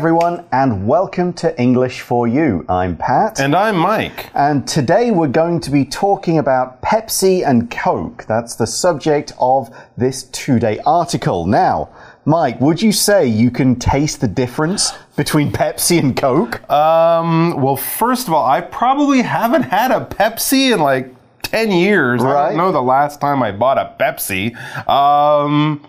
Everyone, and welcome to English for You. I'm Pat. And I'm Mike. And today we're going to be talking about Pepsi and Coke. That's the subject of this two day article. Now, Mike, would you say you can taste the difference between Pepsi and Coke? Um, well, first of all, I probably haven't had a Pepsi in like 10 years. I don't know the last time I bought a Pepsi. Um,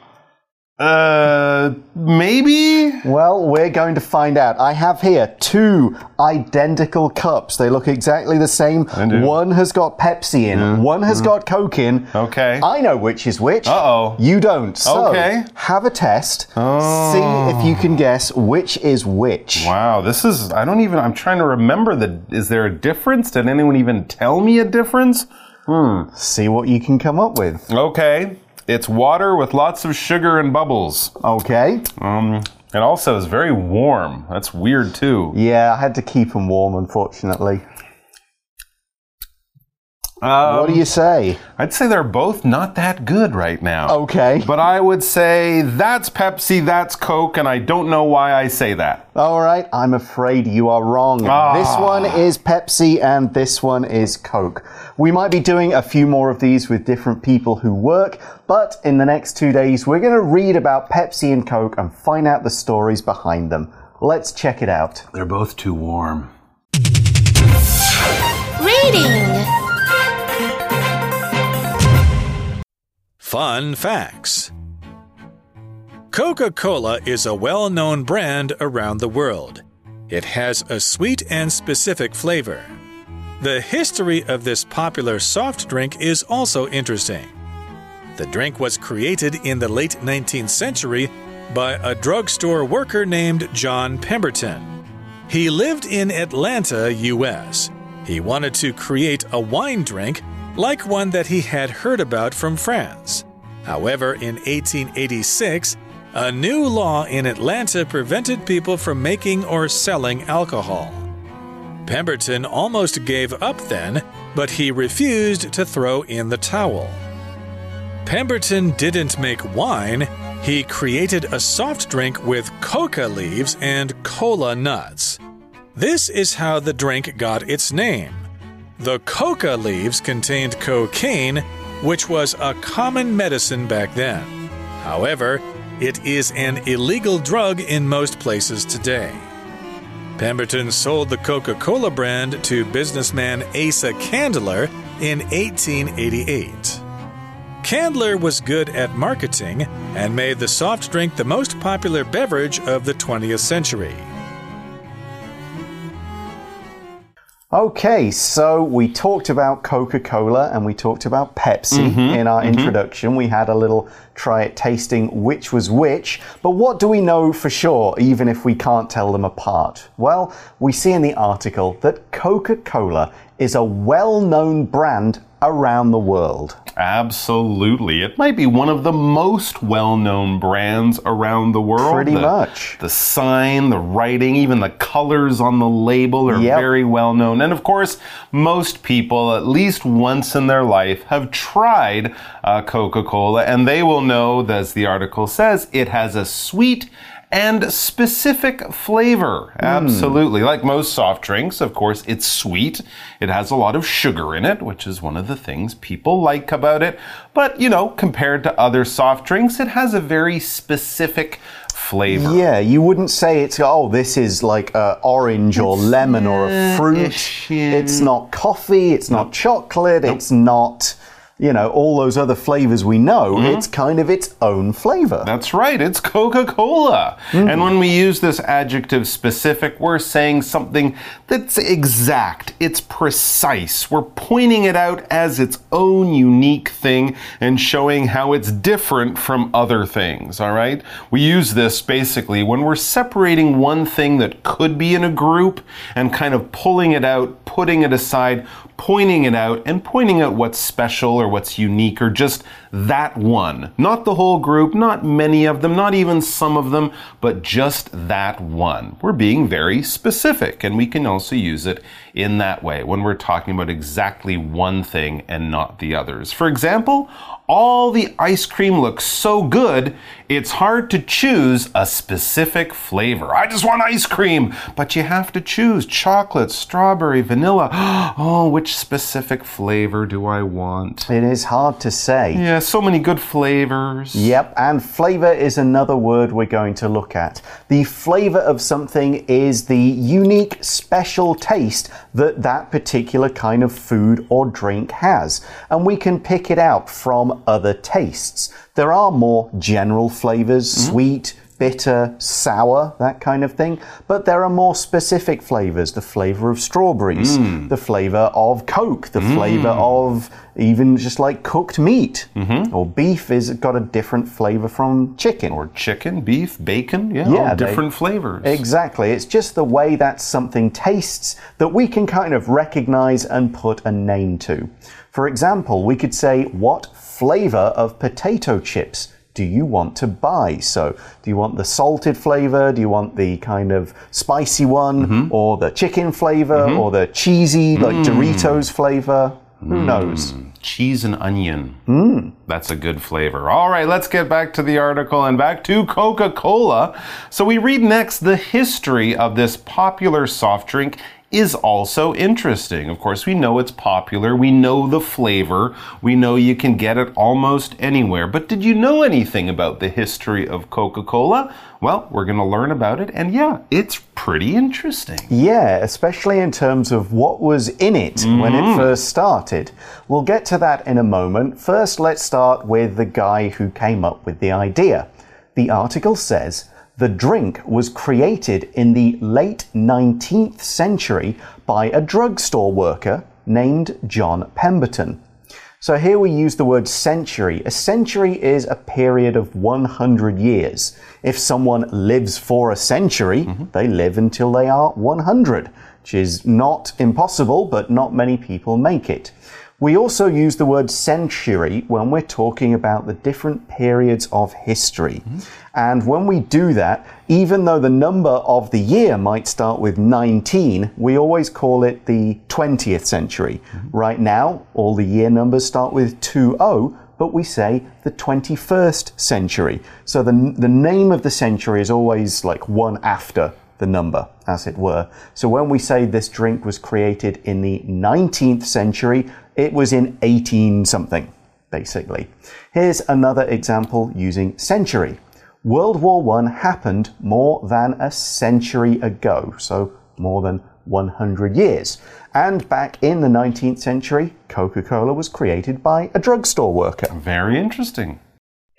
uh, maybe? Well, we're going to find out. I have here two identical cups. They look exactly the same. One has got Pepsi in, one has got Coke in. Okay. I know which is which. Uh-oh. You don't. So, Okay. have a test. Oh. See if you can guess which is which. Wow, this is, I don't even, I'm trying to remember the, is there a difference? Did anyone even tell me a difference? Hmm. See what you can come up with. Okay. It's water with lots of sugar and bubbles. Okay. Um, it also is very warm. That's weird too. Yeah, I had to keep them warm, unfortunately. Um, what do you say? I'd say they're both not that good right now. Okay. But I would say that's Pepsi, that's Coke, and I don't know why I say that. All right, I'm afraid you are wrong. Ah. This one is Pepsi and this one is Coke. We might be doing a few more of these with different people who work, but in the next two days, we're going to read about Pepsi and Coke and find out the stories behind them. Let's check it out. They're both too warm. Reading. Fun facts Coca Cola is a well known brand around the world. It has a sweet and specific flavor. The history of this popular soft drink is also interesting. The drink was created in the late 19th century by a drugstore worker named John Pemberton. He lived in Atlanta, U.S. He wanted to create a wine drink like one that he had heard about from France. However, in 1886, a new law in Atlanta prevented people from making or selling alcohol. Pemberton almost gave up then, but he refused to throw in the towel. Pemberton didn't make wine, he created a soft drink with coca leaves and cola nuts. This is how the drink got its name. The coca leaves contained cocaine, which was a common medicine back then. However, it is an illegal drug in most places today. Pemberton sold the Coca Cola brand to businessman Asa Candler in 1888. Candler was good at marketing and made the soft drink the most popular beverage of the 20th century. Okay, so we talked about Coca Cola and we talked about Pepsi mm-hmm, in our mm-hmm. introduction. We had a little try at tasting which was which, but what do we know for sure, even if we can't tell them apart? Well, we see in the article that Coca Cola is a well known brand around the world. Absolutely. It might be one of the most well known brands around the world. Pretty The- much. The sign, the writing, even the colors on the label are Yep. very well known. And of course, most people, at least once in their life, have tried uh, Coca Cola, and they will know, as the article says, it has a sweet and specific flavor. Hmm. Absolutely. Like most soft drinks, of course, it's sweet. It has a lot of sugar in it, which is one of the things people like about it. But, you know, compared to other soft drinks, it has a very specific flavor. Yeah, you wouldn't say it's, oh, this is like a orange or lemon or a fruit. It's not coffee, it's not chocolate, it's not, you know, all those other flavors we know. Mm-hmm. It's kind of its own flavor. That's right, it's Coca Cola. And when we use this adjective specific, we're saying something that's exact, it's precise. We're pointing it out as its own unique thing and showing how it's different from other things, all right? We use this basically when we're separating one thing that could be in a group and kind of pulling it out, putting it aside, pointing it out and pointing out what's special or what's unique or just that one. Not the whole group, not many of them, not even some of them, but just that one. We're being very specific and we can also use it in that way when we're talking about exactly one thing and not the others. For example, all the ice cream looks so good, it's hard to choose a specific flavor. I just want ice cream, but you have to choose chocolate, strawberry, vanilla. Oh, which specific flavor do I want? It is hard to say. Yeah, so many good flavors. Yep, and flavor is another word we're going to look at. The flavor of something is the unique, special taste that that particular kind of food or drink has, and we can pick it out from other tastes. There are more general flavors, mm-hmm. sweet, bitter, sour, that kind of thing. But there are more specific flavors the flavor of strawberries, hmm. the flavor of Coke, the hmm. flavor of even just like cooked meat. Mm-hmm. Or beef is got a different flavor from chicken. Or chicken, beef, bacon, yeah, Yeah, all they- different flavors. Exactly. It's just the way that something tastes that we can kind of recognize and put a name to. For example, we could say, What flavor of potato chips do you want to buy? So, do you want the salted flavor? Do you want the kind of spicy one? Mm-hmm. Or the chicken flavor? Mm-hmm. Or the cheesy, like mm. Doritos flavor? Who mm. knows? cheese and onion. Mm. That's a good flavor. All right, let's get back to the article and back to Coca Cola. So we read next the history of this popular soft drink. Is also interesting. Of course, we know it's popular. We know the flavor. We know you can get it almost anywhere. But did you know anything about the history of Coca Cola? Well, we're going to learn about it. And yeah, it's pretty interesting. Yeah, especially in terms of what was in it when it mm-hmm. first started. We'll get to that in a moment. First, let's start with the guy who came up with the idea. The article says the drink was created in the late 19th century by a drugstore worker named John Pemberton. So here we use the word century. A century is a period of 100 years. If someone lives for a century, mm-hmm. they live until they are 100, which is not impossible, but not many people make it. We also use the word century when we're talking about the different periods of history. Mm-hmm. And when we do that, even though the number of the year might start with 19, we always call it the 20th century. Mm-hmm. Right now, all the year numbers start with 20, but we say the 21st century. So the, the name of the century is always like one after the number, as it were. So when we say this drink was created in the 19th century, it was in 18 something, basically. Here's another example using century. World War I happened more than a century ago, so more than 100 years. And back in the 19th century, Coca Cola was created by a drugstore worker. Very interesting.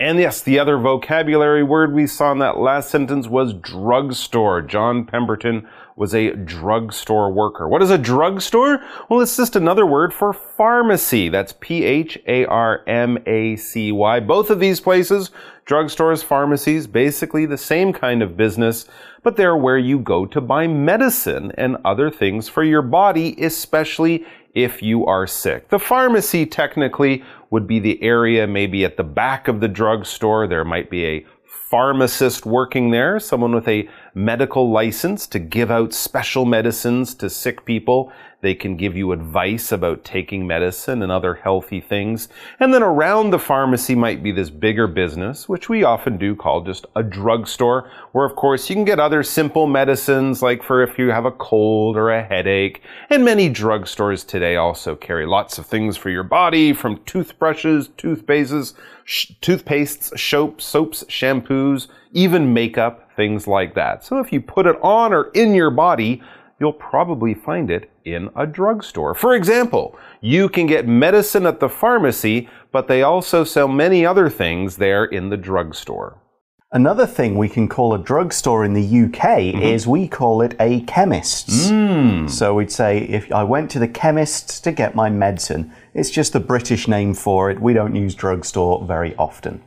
And yes, the other vocabulary word we saw in that last sentence was drugstore. John Pemberton was a drugstore worker. What is a drugstore? Well, it's just another word for pharmacy. That's P H A R M A C Y. Both of these places, drugstores, pharmacies, basically the same kind of business, but they're where you go to buy medicine and other things for your body, especially if you are sick. The pharmacy technically would be the area maybe at the back of the drugstore. There might be a pharmacist working there, someone with a medical license to give out special medicines to sick people. They can give you advice about taking medicine and other healthy things. And then around the pharmacy might be this bigger business, which we often do call just a drugstore, where of course you can get other simple medicines like for if you have a cold or a headache. And many drugstores today also carry lots of things for your body from toothbrushes, toothpastes, sh- toothpastes, soaps, soaps, shampoos, even makeup, things like that. So if you put it on or in your body, you'll probably find it in a drugstore. For example, you can get medicine at the pharmacy, but they also sell many other things there in the drugstore. Another thing we can call a drugstore in the UK mm-hmm. is we call it a chemist's. Mm. So we'd say if I went to the chemist's to get my medicine, it's just the British name for it. We don't use drugstore very often.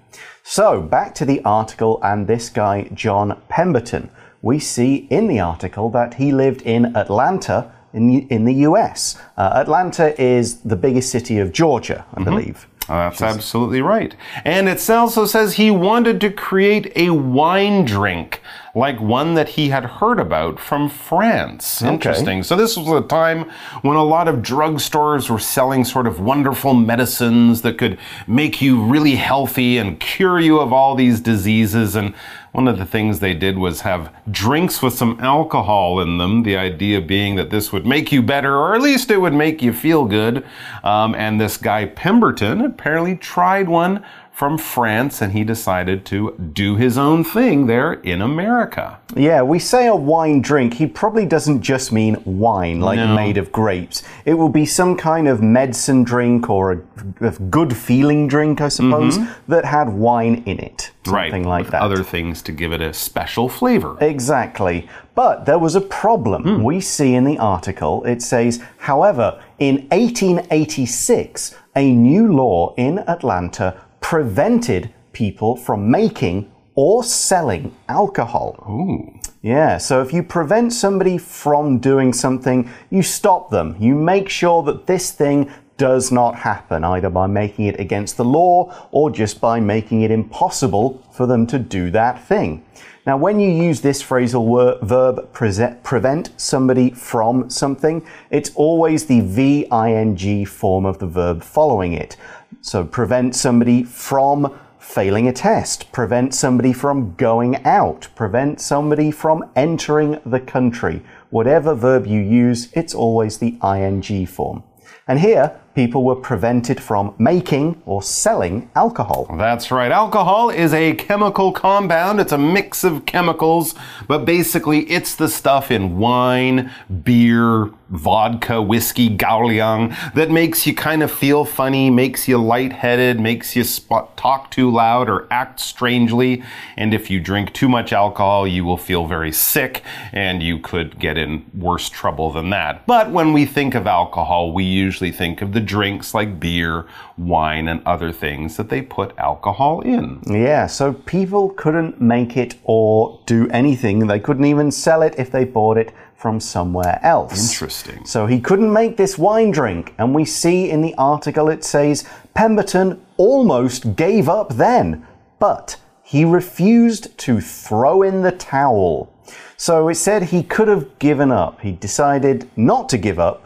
So back to the article and this guy, John Pemberton. We see in the article that he lived in Atlanta in the, in the US. Uh, Atlanta is the biggest city of Georgia, I believe. Oh, that's absolutely right. And it also says he wanted to create a wine drink like one that he had heard about from France. Interesting. So, this was a time when a lot of drugstores were selling sort of wonderful medicines that could make you really healthy and cure you of all these diseases. And one of the things they did was have drinks with some alcohol in them. The idea being that this would make you better, or at least it would make you feel good. Um, and this guy Pemberton apparently tried one from France and he decided to do his own thing there in America. Yeah, we say a wine drink. He probably doesn't just mean wine, like No. made of grapes. It will be some kind of medicine drink or a, a good feeling drink, I suppose, mm-hmm. that had wine in it. Something right. like that. Other things to give it a special flavor. Exactly. But there was a problem. Hmm. We see in the article, it says, however, in 1886, a new law in Atlanta prevented people from making or selling alcohol. Ooh. Yeah, so if you prevent somebody from doing something, you stop them. You make sure that this thing does not happen, either by making it against the law or just by making it impossible for them to do that thing. Now, when you use this phrasal verb prevent somebody from something, it's always the VING form of the verb following it. So, prevent somebody from failing a test, prevent somebody from going out, prevent somebody from entering the country. Whatever verb you use, it's always the ing form. And here, people were prevented from making or selling alcohol. That's right. Alcohol is a chemical compound. It's a mix of chemicals, but basically it's the stuff in wine, beer, vodka, whiskey, gauliang that makes you kind of feel funny, makes you lightheaded, makes you spot, talk too loud or act strangely. And if you drink too much alcohol, you will feel very sick and you could get in worse trouble than that. But when we think of alcohol, we usually think of the drinks like beer, wine, and other things that they put alcohol in. Yeah, so people couldn't make it or do anything. They couldn't even sell it if they bought it from somewhere else. Interesting. So he couldn't make this wine drink. And we see in the article it says Pemberton almost gave up then, but he refused to throw in the towel. So it said he could have given up. He decided not to give up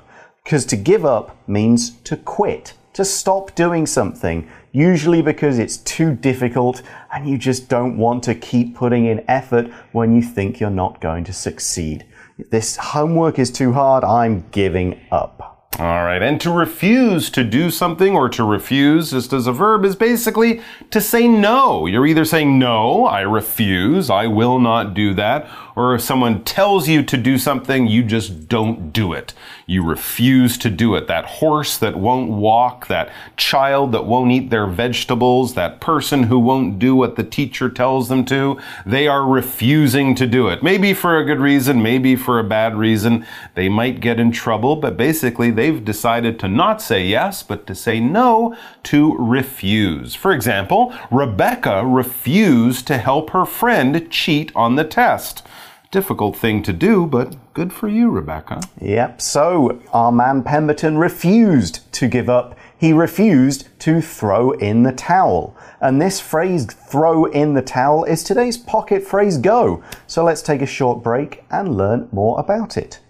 because to give up means to quit, to stop doing something, usually because it's too difficult and you just don't want to keep putting in effort when you think you're not going to succeed. If this homework is too hard, I'm giving up. All right, and to refuse to do something or to refuse, just as a verb, is basically to say no. You're either saying, No, I refuse, I will not do that, or if someone tells you to do something, you just don't do it. You refuse to do it. That horse that won't walk, that child that won't eat their vegetables, that person who won't do what the teacher tells them to, they are refusing to do it. Maybe for a good reason, maybe for a bad reason. They might get in trouble, but basically they've decided to not say yes, but to say no, to refuse. For example, Rebecca refused to help her friend cheat on the test. Difficult thing to do, but good for you, Rebecca. Yep, so our man Pemberton refused to give up. He refused to throw in the towel. And this phrase, throw in the towel, is today's pocket phrase go. So let's take a short break and learn more about it.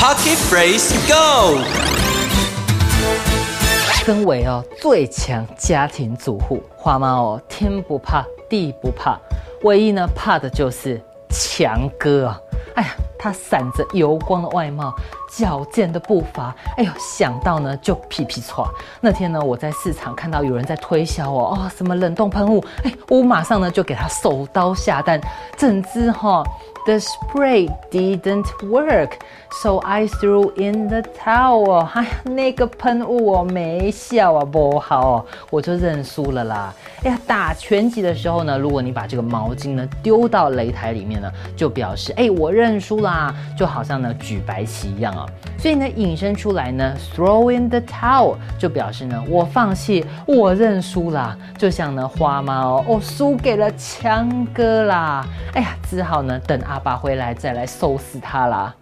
Pocket Phrase Go！身为哦最强家庭主妇，花妈哦天不怕地不怕，唯一呢怕的就是强哥啊！哎呀，他闪着油光的外貌，矫健的步伐，哎呦，想到呢就屁屁歘。那天呢，我在市场看到有人在推销哦，哦什么冷冻喷雾，哎，我马上呢就给他手刀下单，整支哈、The spray didn't work, so I threw in the towel. 哎，那个喷雾哦没效啊，不好，我就认输了啦。哎呀，打拳击的时候呢，如果你把这个毛巾呢丢到擂台里面呢，就表示哎我认输啦，就好像呢举白旗一样啊。所以呢引申出来呢，throw in the towel 就表示呢我放弃，我认输啦。就像呢花猫哦，输给了强哥啦。哎呀，只好呢等阿 爸回来再来收拾他啦。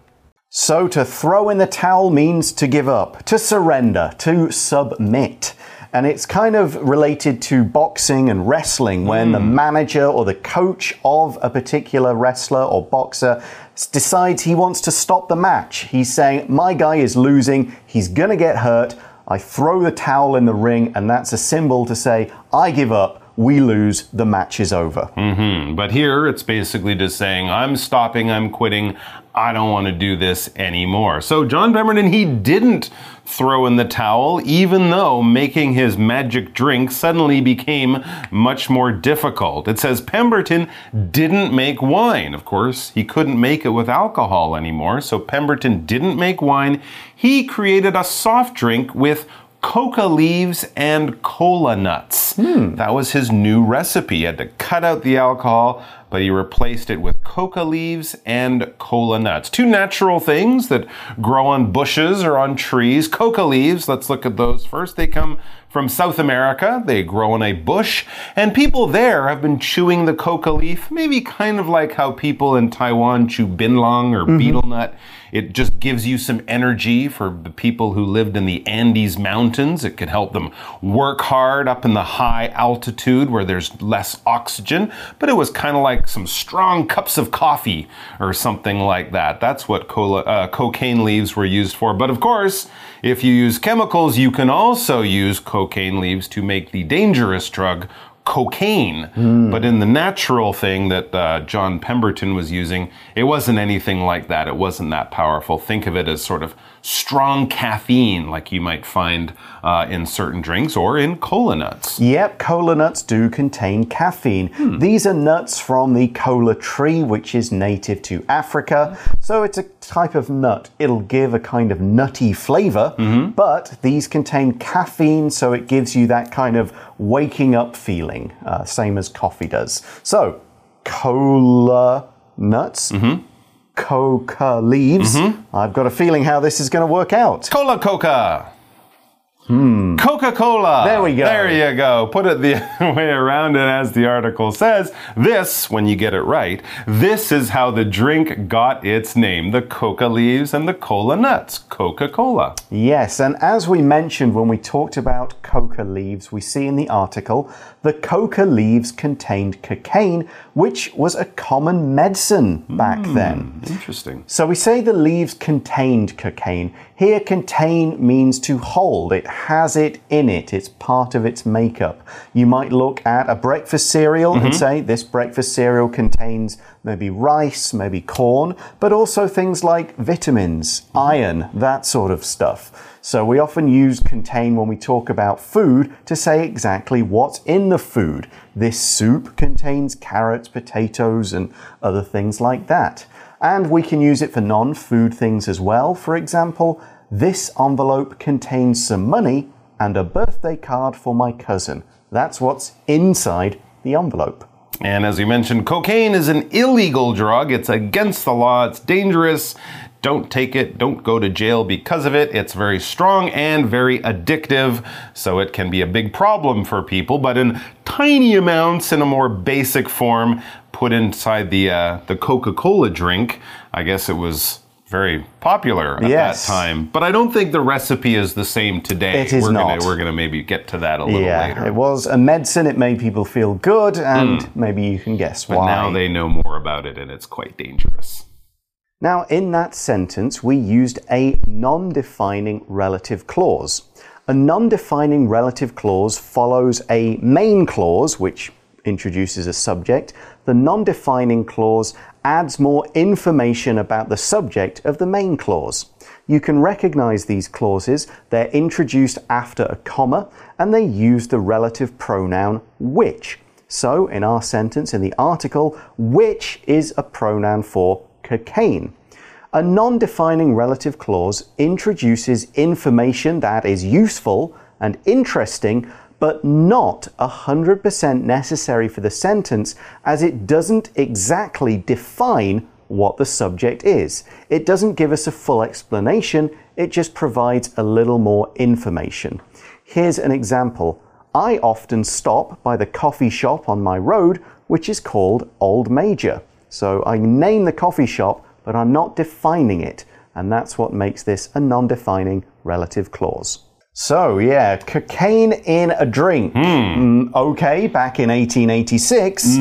So to throw in the towel means to give up, to surrender, to submit. And it's kind of related to boxing and wrestling when the manager or the coach of a particular wrestler or boxer s- decides he wants to stop the match. He's saying, My guy is losing, he's going to get hurt. I throw the towel in the ring, and that's a symbol to say, I give up, we lose, the match is over. Mm-hmm. But here it's basically just saying, I'm stopping, I'm quitting, I don't want to do this anymore. So John Pemberton, he didn't throw in the towel, even though making his magic drink suddenly became much more difficult. It says Pemberton didn't make wine. Of course, he couldn't make it with alcohol anymore, so Pemberton didn't make wine. He created a soft drink with coca leaves and cola nuts. Hmm. That was his new recipe. He had to cut out the alcohol, but he replaced it with coca leaves and cola nuts. Two natural things that grow on bushes or on trees. Coca leaves, let's look at those first. They come from South America. They grow in a bush, and people there have been chewing the coca leaf, maybe kind of like how people in Taiwan chew binlong or mm-hmm. betel nut. It just gives you some energy for the people who lived in the Andes Mountains. It could help them work hard up in the high altitude where there's less oxygen. But it was kind of like some strong cups of coffee or something like that. That's what cola, uh, cocaine leaves were used for. But of course, if you use chemicals, you can also use cocaine leaves to make the dangerous drug cocaine. But in the natural thing that uh, John Pemberton was using, it wasn't anything like that. It wasn't that powerful. Think of it as sort of strong caffeine, like you might find uh, in certain drinks or in cola nuts. Yep, cola nuts do contain caffeine. These are nuts from the cola tree, which is native to Africa. So it's a type of nut. It'll give a kind of nutty flavor, but these contain caffeine, so it gives you that kind of waking up feeling, uh, same as coffee does. So, cola nuts. Coca leaves. I've got a feeling how this is going to work out. Cola Coca. Hmm. Coca Cola. There we go. There you go. Put it the other way around, and as the article says, this, when you get it right, this is how the drink got its name the coca leaves and the cola nuts. Coca Cola. Yes, and as we mentioned when we talked about coca leaves, we see in the article the coca leaves contained cocaine, which was a common medicine back hmm, then. Interesting. So we say the leaves contained cocaine. Here, contain means to hold. It has it in it. It's part of its makeup. You might look at a breakfast cereal and mm-hmm. say this breakfast cereal contains maybe rice, maybe corn, but also things like vitamins, mm-hmm. iron, that sort of stuff. So we often use contain when we talk about food to say exactly what's in the food. This soup contains carrots, potatoes, and other things like that. And we can use it for non food things as well. For example, this envelope contains some money and a birthday card for my cousin. That's what's inside the envelope. And as we mentioned, cocaine is an illegal drug. It's against the law. It's dangerous. Don't take it. Don't go to jail because of it. It's very strong and very addictive. So it can be a big problem for people. But in tiny amounts, in a more basic form, put inside the uh, the Coca-Cola drink, I guess it was very popular at Yes. that time. But I don't think the recipe is the same today. It is we're not. Gonna, we're going to maybe get to that a little yeah, later. it was a medicine. It made people feel good, and hmm. maybe you can guess but why. now they know more about it and it's quite dangerous. Now, in that sentence, we used a non defining relative clause. A non defining relative clause follows a main clause, which introduces a subject. The non defining clause adds more information about the subject of the main clause. You can recognize these clauses. They're introduced after a comma and they use the relative pronoun which. So, in our sentence, in the article, which is a pronoun for cocaine. A non defining relative clause introduces information that is useful and interesting, but not 100% necessary for the sentence as it doesn't exactly define what the subject is. It doesn't give us a full explanation, it just provides a little more information. Here's an example. I often stop by the coffee shop on my road, which is called Old Major. So I name the coffee shop, but I'm not defining it, and that's what makes this a non defining relative clause. So, yeah, cocaine in a drink. Mm, okay, back in 1886,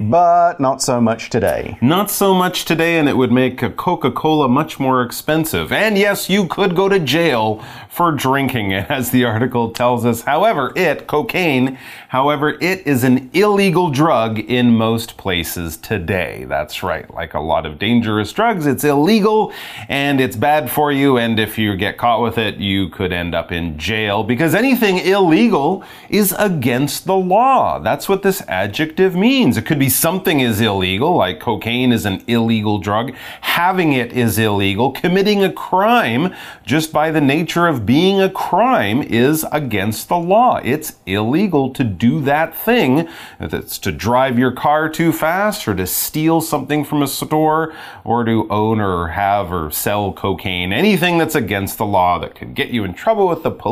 but not so much today. Not so much today, and it would make a Coca Cola much more expensive. And yes, you could go to jail for drinking it, as the article tells us. However, it, cocaine, however, it is an illegal drug in most places today. That's right. Like a lot of dangerous drugs, it's illegal and it's bad for you. And if you get caught with it, you could end up in jail because anything illegal is against the law. That's what this adjective means. It could be something is illegal, like cocaine is an illegal drug. Having it is illegal. Committing a crime just by the nature of being a crime is against the law. It's illegal to do that thing. If it's to drive your car too fast or to steal something from a store or to own or have or sell cocaine. Anything that's against the law that could get you in trouble with the police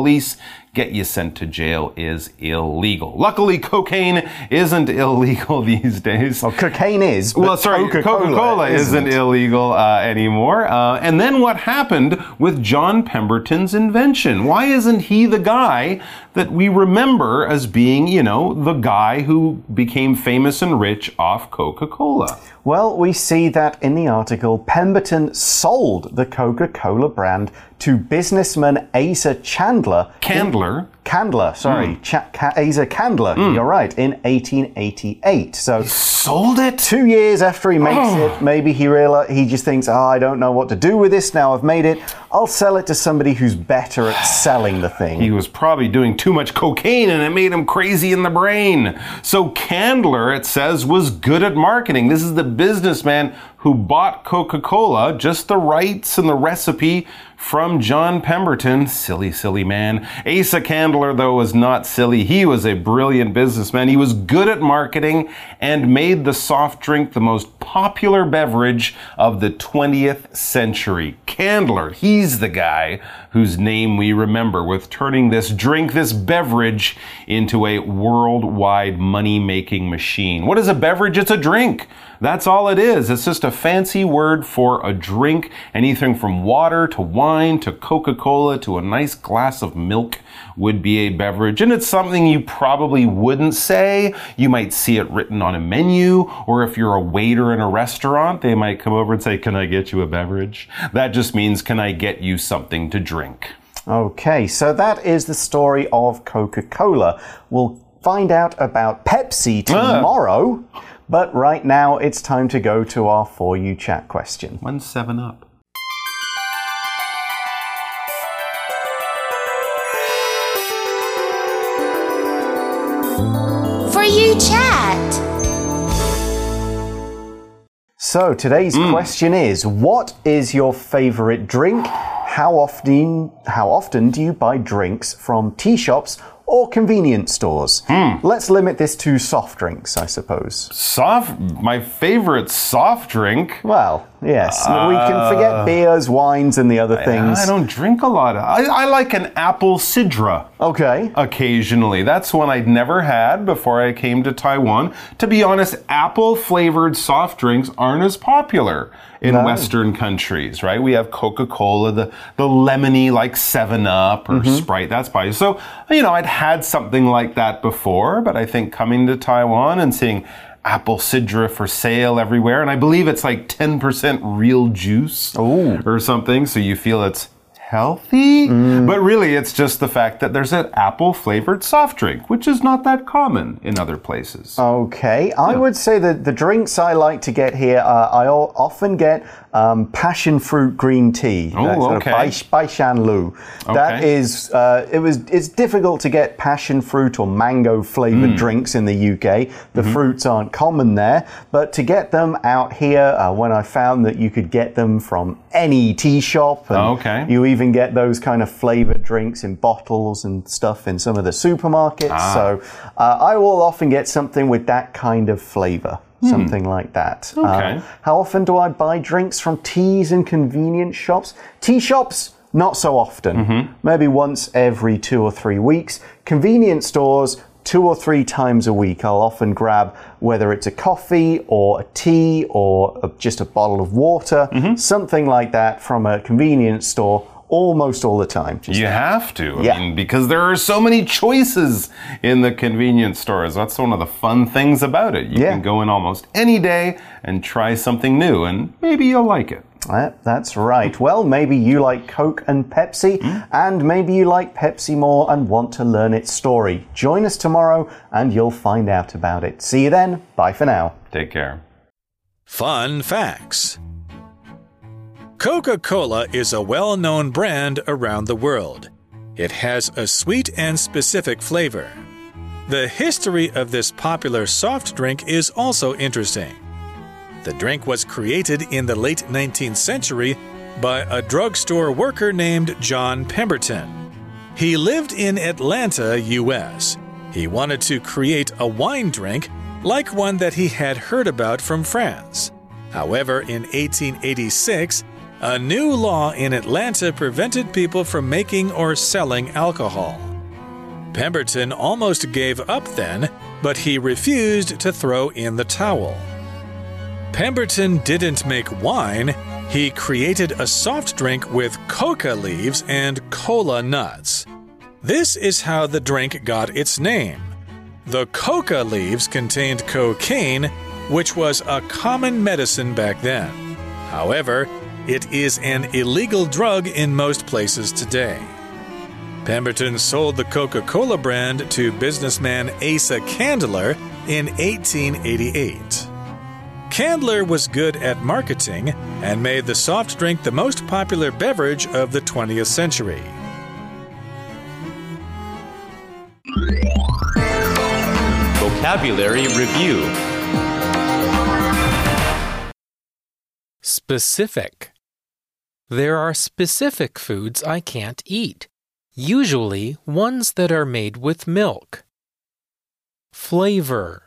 get you sent to jail is illegal. Luckily, cocaine isn't illegal these days. Well, cocaine is. Well, sorry, Coca-Cola, Coca-Cola isn't illegal uh, anymore. Uh, and then what happened with John Pemberton's invention? Why isn't he the guy that we remember as being, you know, the guy who became famous and rich off Coca-Cola? Well, we see that in the article, Pemberton sold the Coca Cola brand to businessman Asa Chandler. Candler. Candler, sorry, hmm. Cha- Ca- Asa Candler, hmm. you're right, in 1888. So, Sold it? two years after he makes oh. it, maybe he realize he just thinks, oh, I don't know what to do with this now I've made it. I'll sell it to somebody who's better at selling the thing. He was probably doing too much cocaine and it made him crazy in the brain. So Candler, it says, was good at marketing. This is the businessman who bought Coca Cola, just the rights and the recipe from John Pemberton. Silly, silly man. Asa Candler, though, was not silly. He was a brilliant businessman. He was good at marketing and made the soft drink the most popular beverage of the 20th century. Candler, he's the guy whose name we remember with turning this drink, this beverage, into a worldwide money making machine. What is a beverage? It's a drink. That's all it is. It's just a fancy word for a drink. Anything from water to wine to Coca Cola to a nice glass of milk would be a beverage. And it's something you probably wouldn't say. You might see it written on a menu, or if you're a waiter in a restaurant, they might come over and say, Can I get you a beverage? That just means, Can I get you something to drink? Okay, so that is the story of Coca Cola. We'll find out about Pepsi tomorrow, but right now it's time to go to our For You Chat question. One seven up. For you chat. So today's Hmm. question is what is your favorite drink? How often how often do you buy drinks from tea shops or convenience stores? Hmm. Let's limit this to soft drinks, I suppose. Soft, my favorite soft drink. Well, yes, we can forget beers, wines and the other things. Uh, I don't drink a lot. Of, I, I like an apple sidra. Okay. occasionally. That's one I'd never had before I came to Taiwan. To be honest, apple flavored soft drinks aren't as popular in No. Western countries, right? We have Coca Cola, the, the lemony like 7 Up or Sprite, that's probably. So, you know, I'd had something like that before, but I think coming to Taiwan and seeing apple sidra for sale everywhere, and I believe it's like 10% real juice Ooh. or something, so you feel it's healthy. But really, it's just the fact that there's an apple flavored soft drink, which is not that common in other places. Okay, I would say that the drinks I like to get here, uh, I often get um, passion fruit green tea. Oh, That's sort of okay. Bai, Bai Shan Lu. That Okay. is, uh, it was. It's difficult to get passion fruit or mango flavored Hmm. drinks in the UK. The Mm-hmm. fruits aren't common there, but to get them out here, uh, when I found that you could get them from any tea shop, and Oh, okay. you even get those kind of flavored drinks in bottles and stuff in some of the supermarkets. Ah. So uh, I will often get something with that kind of flavor. Something like that. Hmm. Okay. Uh, how often do I buy drinks from teas and convenience shops? Tea shops, not so often. Mm-hmm. Maybe once every two or three weeks. Convenience stores, two or three times a week. I'll often grab whether it's a coffee or a tea or a, just a bottle of water, Mm-hmm. something like that from a convenience store almost all the time. Just You have to. I Yeah. mean, because there are so many choices in the convenience stores. That's one of the fun things about it. You Yeah. can go in almost any day and try something new, and maybe you'll like it. Uh, that's right. Well, maybe you like Coke and Pepsi, and maybe you like Pepsi more and want to learn its story. Join us tomorrow and you'll find out about it. See you then. Bye for now. Take care. Fun facts Coca Cola is a well known brand around the world. It has a sweet and specific flavor. The history of this popular soft drink is also interesting. The drink was created in the late 19th century by a drugstore worker named John Pemberton. He lived in Atlanta, U.S. He wanted to create a wine drink like one that he had heard about from France. However, in 1886, a new law in Atlanta prevented people from making or selling alcohol. Pemberton almost gave up then, but he refused to throw in the towel. Pemberton didn't make wine, he created a soft drink with coca leaves and cola nuts. This is how the drink got its name. The coca leaves contained cocaine, which was a common medicine back then. However, it is an illegal drug in most places today. Pemberton sold the Coca Cola brand to businessman Asa Candler in 1888. Candler was good at marketing and made the soft drink the most popular beverage of the 20th century. Vocabulary Review Specific. There are specific foods I can't eat, usually ones that are made with milk. Flavor.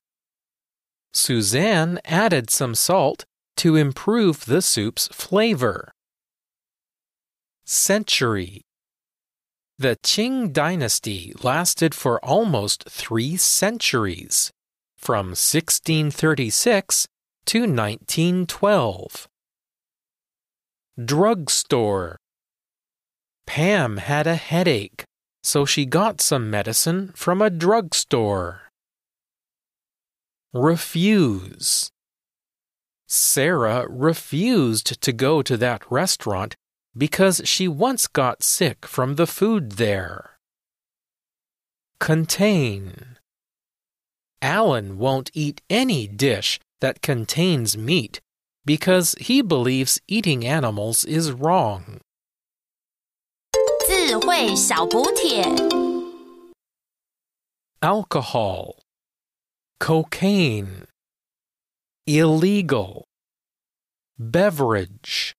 Suzanne added some salt to improve the soup's flavor. Century. The Qing dynasty lasted for almost three centuries, from 1636 to 1912. Drugstore. Pam had a headache, so she got some medicine from a drugstore. Refuse. Sarah refused to go to that restaurant because she once got sick from the food there. Contain. Alan won't eat any dish that contains meat because he believes eating animals is wrong. 智慧小补帖。 Alcohol. Cocaine. Illegal. Beverage.